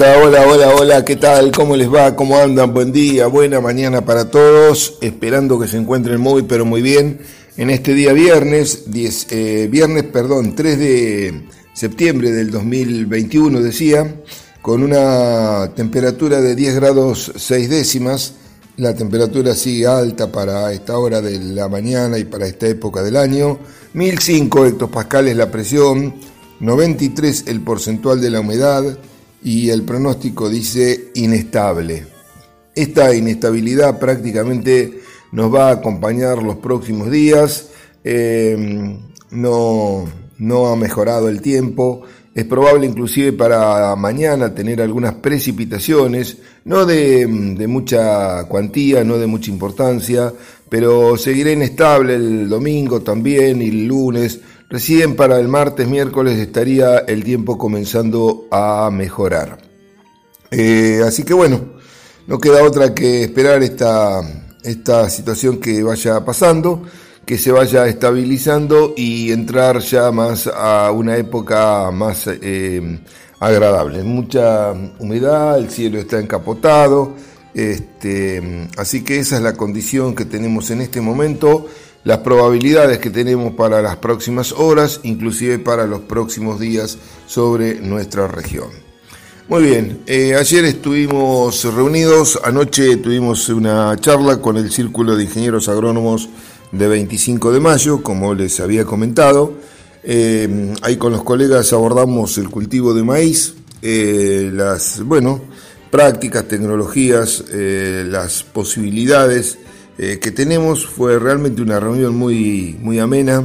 Hola, hola, hola, hola, ¿qué tal? ¿Cómo les va? ¿Cómo andan? Buen día, buena mañana para todos. Esperando que se encuentren muy, pero muy bien en este día viernes, 10, eh, viernes, perdón, 3 de septiembre del 2021, decía, con una temperatura de 10 grados 6 décimas. La temperatura sigue alta para esta hora de la mañana y para esta época del año. 1005 hectopascales la presión, 93 el porcentual de la humedad y el pronóstico dice inestable. Esta inestabilidad prácticamente nos va a acompañar los próximos días. Eh, no, no ha mejorado el tiempo. Es probable inclusive para mañana tener algunas precipitaciones, no de, de, mucha cuantía, no de mucha importancia, pero seguirá inestable el domingo también y el lunes. Recién para el martes, miércoles estaría el tiempo comenzando a mejorar. Eh, así que bueno, no queda otra que esperar esta, esta situación que vaya pasando, que se vaya estabilizando y entrar ya más a una época más eh, agradable. Mucha humedad, el cielo está encapotado, este, así que esa es la condición que tenemos en este momento las probabilidades que tenemos para las próximas horas, inclusive para los próximos días sobre nuestra región. Muy bien, eh, ayer estuvimos reunidos, anoche tuvimos una charla con el Círculo de Ingenieros Agrónomos de 25 de mayo, como les había comentado. Eh, ahí con los colegas abordamos el cultivo de maíz, eh, las, bueno, prácticas, tecnologías, las posibilidades eh, que tenemos. Fue realmente una reunión muy, muy amena.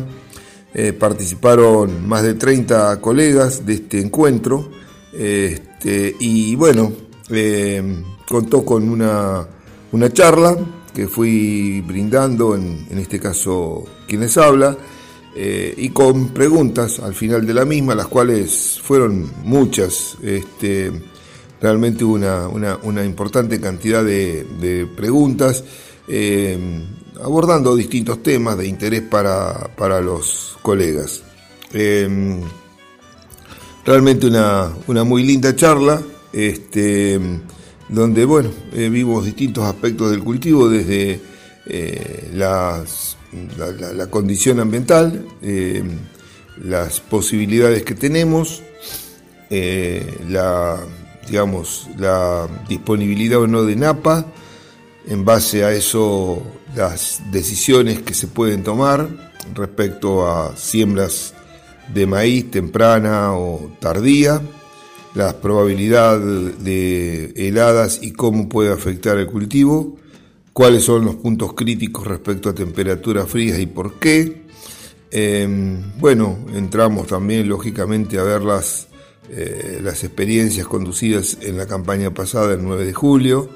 Eh, participaron más de 30 colegas de este encuentro. Este, y bueno, eh, contó con una, una, charla que fui brindando, en, en este caso quienes habla, y con preguntas al final de la misma, las cuales fueron muchas. Este, realmente una, una, una importante cantidad de, de preguntas eh, abordando distintos temas de interés para, para los colegas. Eh, realmente una, una, muy linda charla, este, donde bueno, eh, vimos distintos aspectos del cultivo, desde las, la, la, condición ambiental, las posibilidades que tenemos, la, digamos, la disponibilidad o no de NAPA, en base a eso las decisiones que se pueden tomar respecto a siembras de maíz temprana o tardía, la probabilidad de heladas y cómo puede afectar el cultivo, cuáles son los puntos críticos respecto a temperaturas frías y por qué. Eh, bueno, entramos también lógicamente a ver las, eh, las experiencias conducidas en la campaña pasada, el 9 de julio,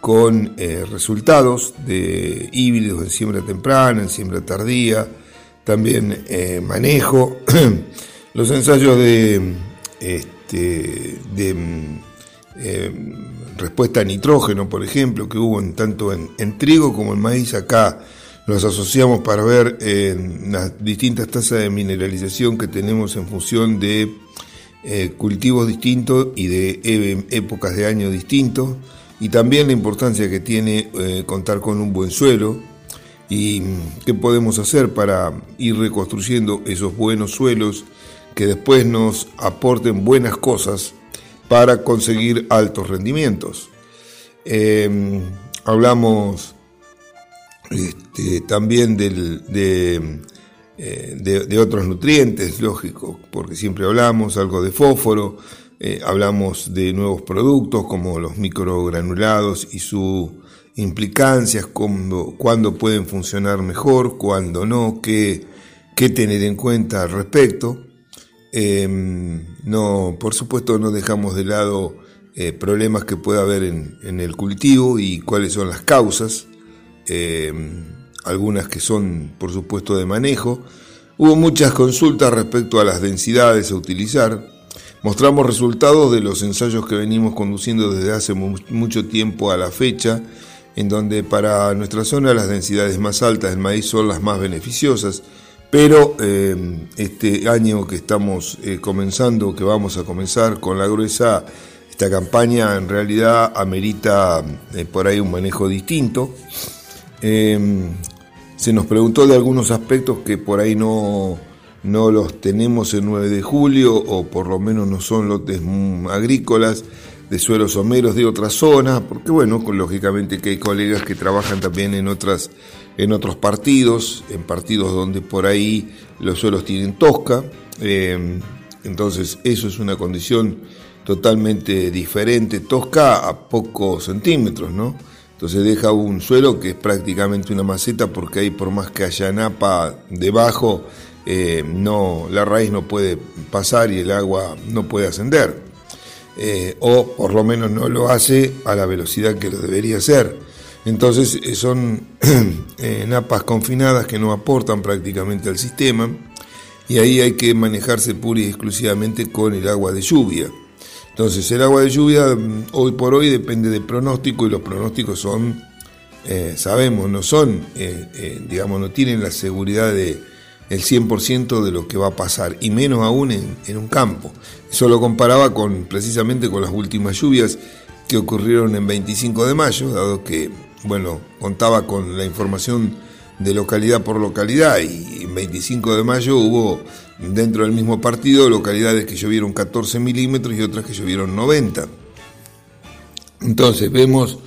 con eh, resultados de híbridos en siembra temprana, en siembra tardía, también eh, manejo, los ensayos de, este, de eh, respuesta a nitrógeno, por ejemplo, que hubo en, tanto en, en, trigo como en maíz, acá los asociamos para ver las distintas tasas de mineralización que tenemos en función de cultivos distintos y de épocas de año distintos y también la importancia que tiene eh, contar con un buen suelo y mm, qué podemos hacer para ir reconstruyendo esos buenos suelos que después nos aporten buenas cosas para conseguir altos rendimientos. Em, hablamos este, también del, eh, de, de, otros nutrientes, lógico, porque siempre hablamos algo de fósforo, eh, hablamos de nuevos productos como los microgranulados y sus implicancias, cuándo, pueden funcionar mejor, cuándo no, qué, tener en cuenta al respecto. Em, no, por supuesto no dejamos de lado eh, problemas que pueda haber en, el cultivo y cuáles son las causas, em, algunas que son por supuesto de manejo. Hubo muchas consultas respecto a las densidades a utilizar, Mostramos resultados de los ensayos que venimos conduciendo desde hace mucho tiempo a la fecha, en donde para nuestra zona las densidades más altas del maíz son las más beneficiosas, pero eh, este año que estamos eh, comenzando, que vamos a comenzar con la gruesa, esta campaña en realidad amerita eh, por ahí un manejo distinto. Em, se nos preguntó de algunos aspectos que por ahí no, no los tenemos el 9 de julio o por lo menos no son lotes agrícolas de suelos someros de otras zonas, porque bueno, lógicamente que hay colegas que trabajan también en otras en otros partidos, en partidos donde por ahí los suelos tienen tosca, em, entonces eso es una condición totalmente diferente, tosca a pocos centímetros, ¿no? Entonces deja un suelo que es prácticamente una maceta porque ahí por más que haya napa debajo, eh, no, la raíz no puede pasar y el agua no puede ascender. Eh, o por lo menos no lo hace a la velocidad que lo debería hacer. Entonces eh, son napas confinadas que no aportan prácticamente al sistema y ahí hay que manejarse pura y exclusivamente con el agua de lluvia. Entonces el agua de lluvia mm, hoy por hoy depende del pronóstico y los pronósticos son, sabemos, no son, digamos, no tienen la seguridad de el 100% de lo que va a pasar, y menos aún en, un campo. Eso lo comparaba con, precisamente con las últimas lluvias que ocurrieron en 25 de mayo, dado que, bueno, contaba con la información de localidad por localidad y en 25 de mayo hubo dentro del mismo partido localidades que llovieron 14 milímetros y otras que llovieron 90. Entonces vemos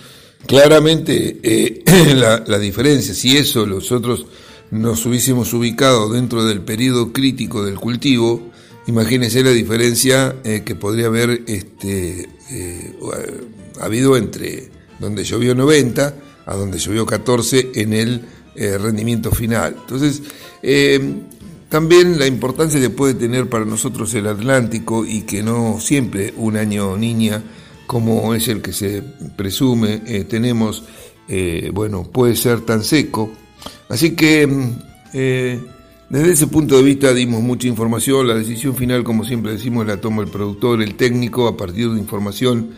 claramente eh, la, diferencia. Si eso nosotros nos hubiésemos ubicado dentro del periodo crítico del cultivo, imagínense la diferencia eh, que podría haber este, eh, habido entre donde llovió 90 a donde llovió 14 en el rendimiento final. Entonces, también la importancia que puede tener para nosotros el Atlántico y que no siempre un año niña como es el que se presume eh, tenemos, eh, bueno, puede ser tan seco. Así que mm, eh, desde ese punto de vista dimos mucha información, la decisión final, como siempre decimos, la toma el productor, el técnico, a partir de información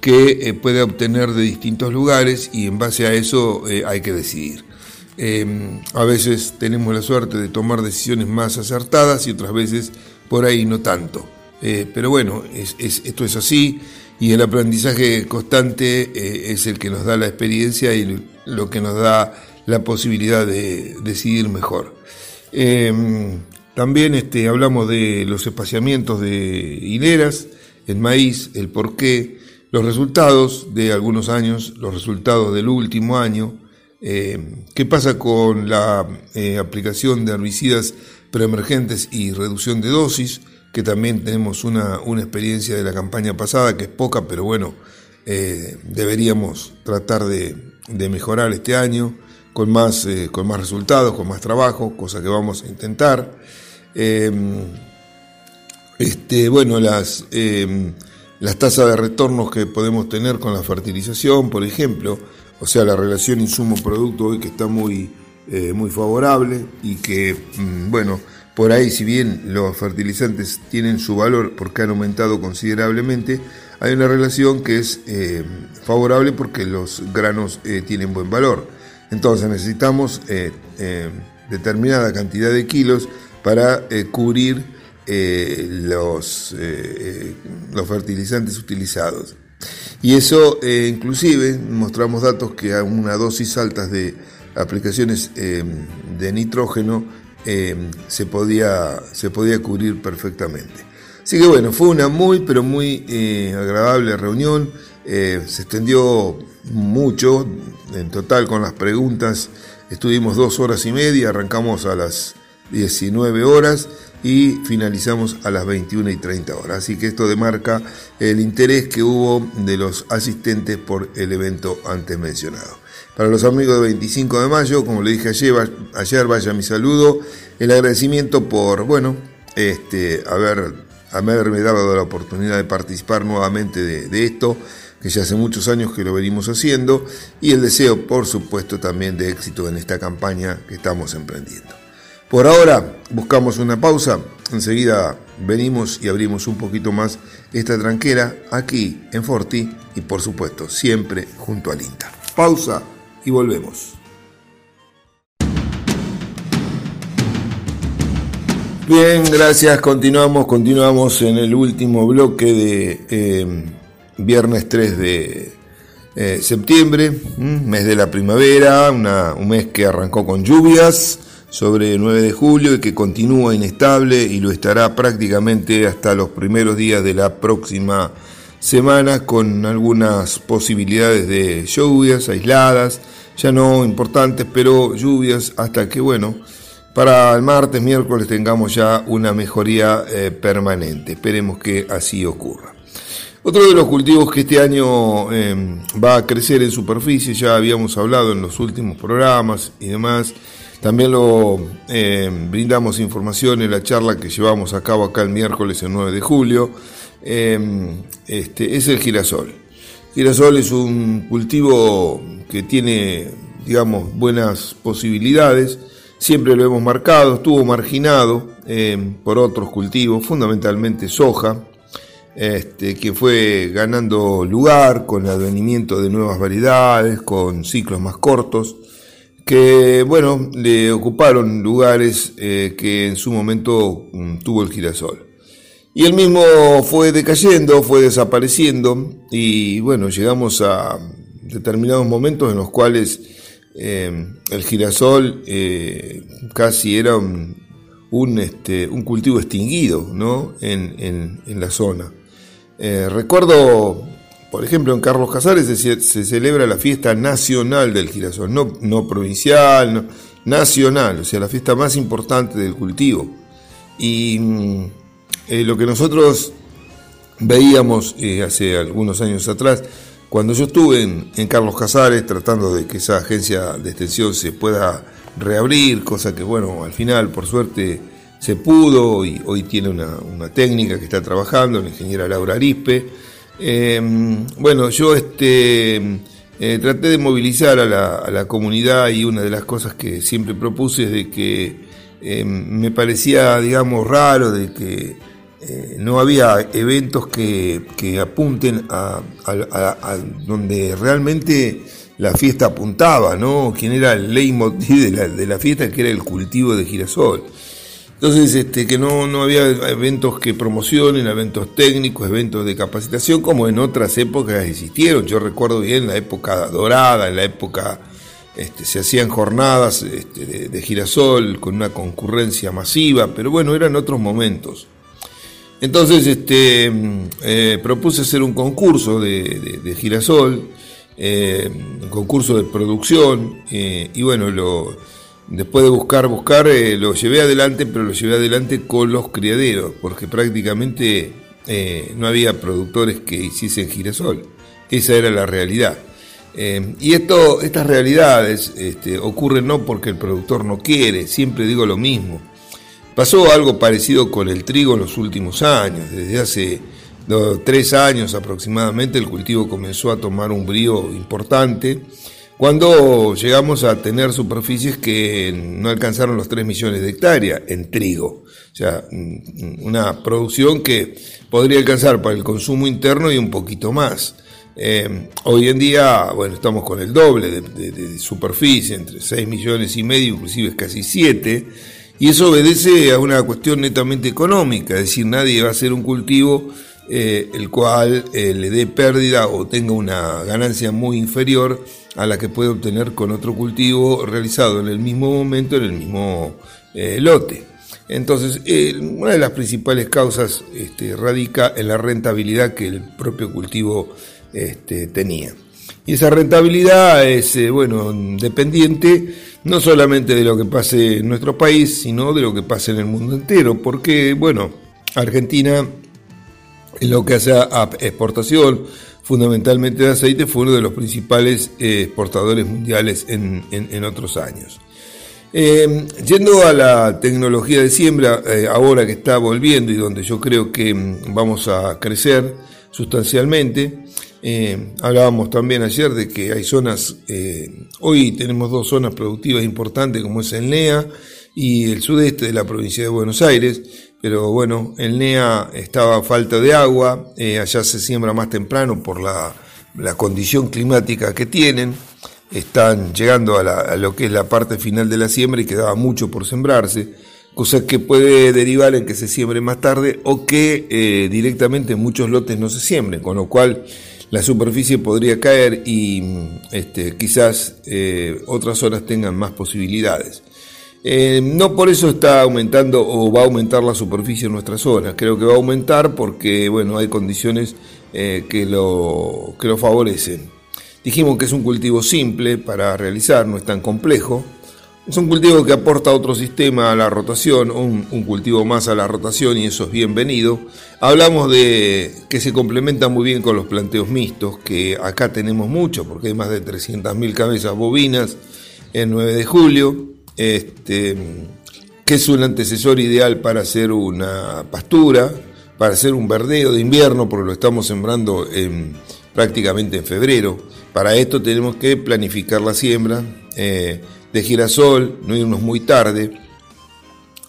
que puede obtener de distintos lugares y en base a eso hay que decidir. Em, a veces tenemos la suerte de tomar decisiones más acertadas y otras veces por ahí no tanto. Eh, pero bueno, esto es así y el aprendizaje constante eh, es el que nos da la experiencia y lo que nos da la posibilidad de decidir mejor. Em, también este, hablamos de los espaciamientos de hileras, el maíz, el porqué, los resultados de algunos años, los resultados del último año, eh, ¿Qué pasa con la eh, aplicación de herbicidas preemergentes y reducción de dosis? Que también tenemos una, experiencia de la campaña pasada, que es poca, pero bueno, eh, deberíamos tratar de, mejorar este año con más, con más resultados, con más trabajo, cosa que vamos a intentar. este, bueno, las, las tasas de retornos que podemos tener con la fertilización, por ejemplo, o sea, la relación insumo-producto hoy que está muy, eh, muy favorable y que, mm, bueno, por ahí si bien los fertilizantes tienen su valor porque han aumentado considerablemente, hay una relación que es eh, favorable porque los granos eh, tienen buen valor. Entonces necesitamos determinada cantidad de kilos para cubrir los, los fertilizantes utilizados. Y eso, eh, inclusive, mostramos datos que a una dosis altas de aplicaciones eh, de nitrógeno eh, se, podía, se podía cubrir perfectamente. Así que bueno, fue una muy, pero muy agradable reunión. se extendió mucho, en total con las preguntas estuvimos dos horas y media, arrancamos a las 19 horas y finalizamos a las 21 y 30 horas. Así que esto demarca el interés que hubo de los asistentes por el evento antes mencionado. Para los amigos de 25 de mayo, como le dije ayer, vaya mi saludo, el agradecimiento por, bueno, este, haber, haberme dado la oportunidad de participar nuevamente de esto, que ya hace muchos años que lo venimos haciendo, y el deseo, por supuesto, también de éxito en esta campaña que estamos emprendiendo. Por ahora buscamos una pausa, enseguida venimos y abrimos un poquito más esta tranquera aquí en Forti y por supuesto siempre junto al INTA. Pausa y volvemos. Bien, gracias. Continuamos, continuamos en el último bloque de, eh, viernes 3 de eh, septiembre, mes de la primavera, un mes que arrancó con lluvias sobre 9 de julio y que continúa inestable y lo estará prácticamente hasta los primeros días de la próxima semana con algunas posibilidades de lluvias aisladas, ya no importantes, pero lluvias hasta que, bueno, para el martes, miércoles tengamos ya una mejoría eh, permanente. Esperemos que así ocurra. Otro de los cultivos que este año em, va a crecer en superficie, ya habíamos hablado en los últimos programas y demás, también lo em, brindamos información en la charla que llevamos a cabo acá el miércoles el 9 de julio, em, este, es el girasol. Girasol es un cultivo que tiene, digamos, buenas posibilidades, siempre lo hemos marcado, estuvo marginado por otros cultivos, fundamentalmente soja, este, que fue ganando lugar con el advenimiento de nuevas variedades, con ciclos más cortos, que bueno, le ocuparon lugares eh, que en su momento mm, tuvo el girasol. Y el mismo fue decayendo, fue desapareciendo y bueno, llegamos a determinados momentos en los cuales eh, el girasol eh, casi era un, este, un, cultivo extinguido ¿no? en la zona. Eh, recuerdo, por ejemplo, en Carlos Casares se, celebra la fiesta nacional del girasol, no, provincial, nacional, o sea, la fiesta más importante del cultivo. Y mm, eh, lo que nosotros veíamos eh, hace algunos años atrás, cuando yo estuve en, Carlos Casares tratando de que esa agencia de extensión se pueda reabrir, cosa que, bueno, al final, por suerte, se pudo y hoy tiene una, técnica que está trabajando, la ingeniera Laura Arispe. Em, bueno, yo este, eh, traté de movilizar a la, comunidad y una de las cosas que siempre propuse es de que em, me parecía, digamos, raro de que eh, no había eventos que, apunten a, donde realmente la fiesta apuntaba, ¿no? Quién era el leitmotiv de la, de la fiesta, que era el cultivo de girasol. Entonces, este, que no, no había eventos que promocionen, eventos técnicos, eventos de capacitación, como en otras épocas existieron. Yo recuerdo bien la época dorada, en la época este, se hacían jornadas este, de, girasol con una concurrencia masiva, pero bueno, eran otros momentos. Entonces, este, eh, propuse hacer un concurso de, girasol, eh, un concurso de producción, eh, y bueno, lo Después de buscar, buscar, eh, lo llevé adelante, pero lo llevé adelante con los criaderos, porque prácticamente eh, no había productores que hiciesen girasol. Esa era la realidad. Eh, y esto, estas realidades este, ocurren no porque el productor no quiere, siempre digo lo mismo. Pasó algo parecido con el trigo en los últimos años. Desde hace tres años aproximadamente el cultivo comenzó a tomar un brío importante cuando llegamos a tener superficies que no alcanzaron los 3 millones de hectáreas en trigo. O sea, mm, una producción que podría alcanzar para el consumo interno y un poquito más. Eh, hoy en día, bueno, estamos con el doble de, superficie, entre 6 millones y medio, inclusive casi 7, y eso obedece a una cuestión netamente económica, es decir, nadie va a hacer un cultivo eh, el cual eh, le dé pérdida o tenga una ganancia muy inferior a la que puede obtener con otro cultivo realizado en el mismo momento, en el mismo eh, lote. Entonces, una de las principales causas este, radica en la rentabilidad que el propio cultivo este, tenía. Y esa rentabilidad es, bueno, dependiente no solamente de lo que pase en nuestro país, sino de lo que pase en el mundo entero, porque, bueno, Argentina en lo que hace a exportación, fundamentalmente de aceite, fue uno de los principales eh, exportadores mundiales en, otros años. Eh, yendo a la tecnología de siembra, eh, ahora que está volviendo y donde yo creo que mm, vamos a crecer sustancialmente, hablábamos también ayer de que hay zonas, hoy tenemos dos zonas productivas importantes como es el NEA y el sudeste de la provincia de Buenos Aires, pero bueno, el NEA estaba a falta de agua, eh, allá se siembra más temprano por la, condición climática que tienen, están llegando a, lo que es la parte final de la siembra y quedaba mucho por sembrarse. cosa que puede derivar en que se siembre más tarde o que eh, directamente muchos lotes no se siembren, con lo cual la superficie podría caer y este, quizás eh, otras zonas tengan más posibilidades. Eh, no por eso está aumentando o va a aumentar la superficie en nuestras zonas, creo que va a aumentar porque bueno, hay condiciones que, lo, que lo favorecen. Dijimos que es un cultivo simple para realizar, no es tan complejo. Es un cultivo que aporta otro sistema a la rotación, un, un, cultivo más a la rotación y eso es bienvenido. Hablamos de que se complementa muy bien con los planteos mixtos, que acá tenemos mucho, porque hay más de 300.000 cabezas bovinas el 9 de julio, este, que es un antecesor ideal para hacer una pastura, para hacer un verdeo de invierno, porque lo estamos sembrando en, prácticamente en febrero. Para esto tenemos que planificar la siembra. Eh, de girasol, no irnos muy tarde,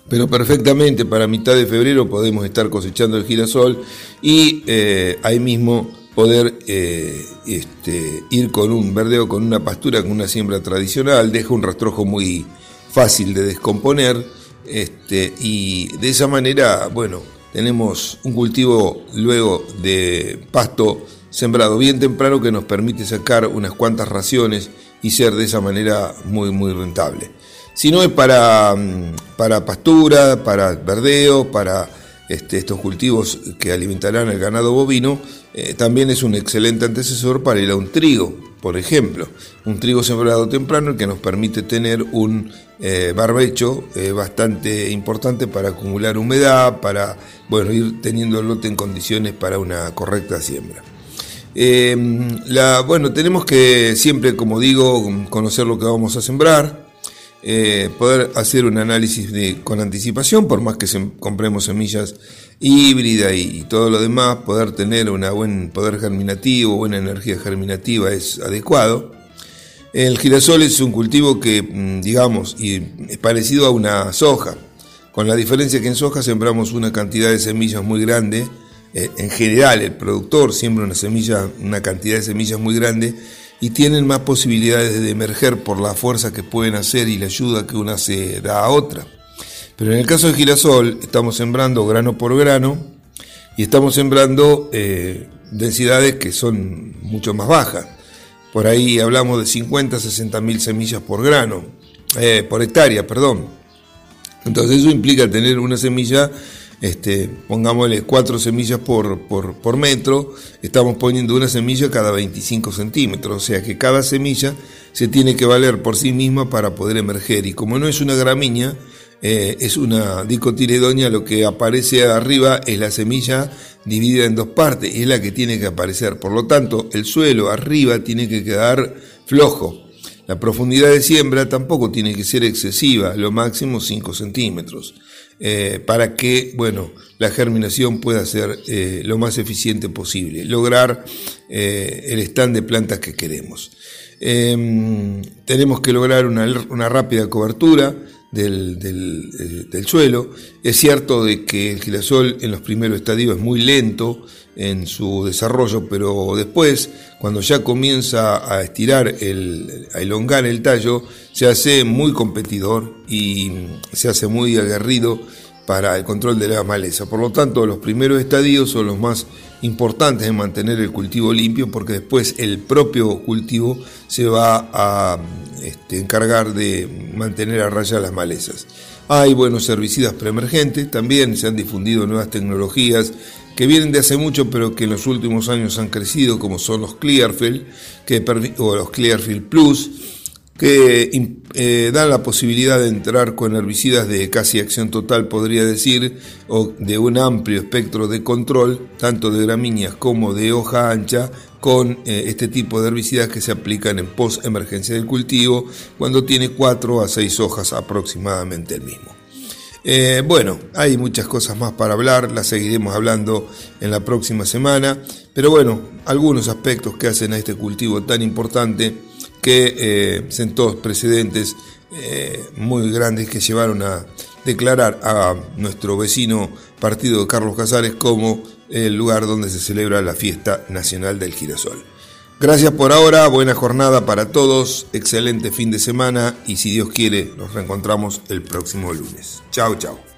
pero perfectamente para mitad de febrero podemos estar cosechando el girasol y eh, ahí mismo poder eh, este, ir con un verdeo, con una pastura, con una siembra tradicional, deja un rastrojo muy fácil de descomponer este, y de esa manera, bueno, tenemos un cultivo luego de pasto sembrado bien temprano que nos permite sacar unas cuantas raciones y ser de esa manera muy, muy rentable. Si no es para, mm, para pastura, para verdeo, para este, estos cultivos que alimentarán el ganado bovino, eh, también es un excelente antecesor para ir a un trigo, por ejemplo. Un trigo sembrado temprano que nos permite tener un eh, barbecho eh, bastante importante para acumular humedad, para bueno, ir teniendo el lote en condiciones para una correcta siembra. Eh, la, bueno, tenemos que siempre, como digo, conocer lo que vamos a sembrar, eh, poder hacer un análisis con anticipación, por más que compremos semillas híbridas y, todo lo demás, poder tener un buen poder germinativo, buena energía germinativa es adecuado. El girasol es un cultivo que, mm, digamos, y es parecido a una soja, con la diferencia que en soja sembramos una cantidad de semillas muy grande, eh, en general el productor siembra una semilla, una cantidad de semillas muy grande y tienen más posibilidades de emerger por la fuerza que pueden hacer y la ayuda que una se da a otra. Pero en el caso de girasol estamos sembrando grano por grano y estamos sembrando eh, densidades que son mucho más bajas. Por ahí hablamos de 50, 60 mil semillas por grano, eh, por hectárea, perdón. Entonces eso implica tener una semilla este, pongámosle cuatro semillas por, por, metro, estamos poniendo una semilla cada 25 centímetros, o sea que cada semilla se tiene que valer por sí misma para poder emerger. Y como no es una gramínea, eh, es una dicotiledonia, lo que aparece arriba es la semilla dividida en dos partes, es la que tiene que aparecer. Por lo tanto, el suelo arriba tiene que quedar flojo. La profundidad de siembra tampoco tiene que ser excesiva, lo máximo 5 centímetros. Eh, para que bueno, la germinación pueda ser eh, lo más eficiente posible, lograr eh, el stand de plantas que queremos. Em, tenemos que lograr una, una rápida cobertura del, del, suelo. Es cierto de que el girasol en los primeros estadios es muy lento en su desarrollo, pero después, cuando ya comienza a estirar, el, a elongar el tallo, se hace muy competidor y se hace muy aguerrido para el control de la maleza. Por lo tanto, los primeros estadios son los más importantes en mantener el cultivo limpio porque después el propio cultivo se va a este, encargar de mantener a raya las malezas. Hay buenos herbicidas preemergentes, también se han difundido nuevas tecnologías que vienen de hace mucho pero que en los últimos años han crecido como son los Clearfield que, o los Clearfield Plus que eh, dan la posibilidad de entrar con herbicidas de casi acción total, podría decir, o de un amplio espectro de control, tanto de gramíneas como de hoja ancha, con eh, este tipo de herbicidas que se aplican en post-emergencia del cultivo, cuando tiene 4 a 6 hojas aproximadamente el mismo. Eh, bueno, hay muchas cosas más para hablar, las seguiremos hablando en la próxima semana, pero bueno, algunos aspectos que hacen a este cultivo tan importante que eh, sentó precedentes eh, muy grandes que llevaron a declarar a nuestro vecino partido de Carlos Casares como el lugar donde se celebra la fiesta nacional del girasol. Gracias por ahora, buena jornada para todos, excelente fin de semana y si Dios quiere nos reencontramos el próximo lunes. Chao, chao.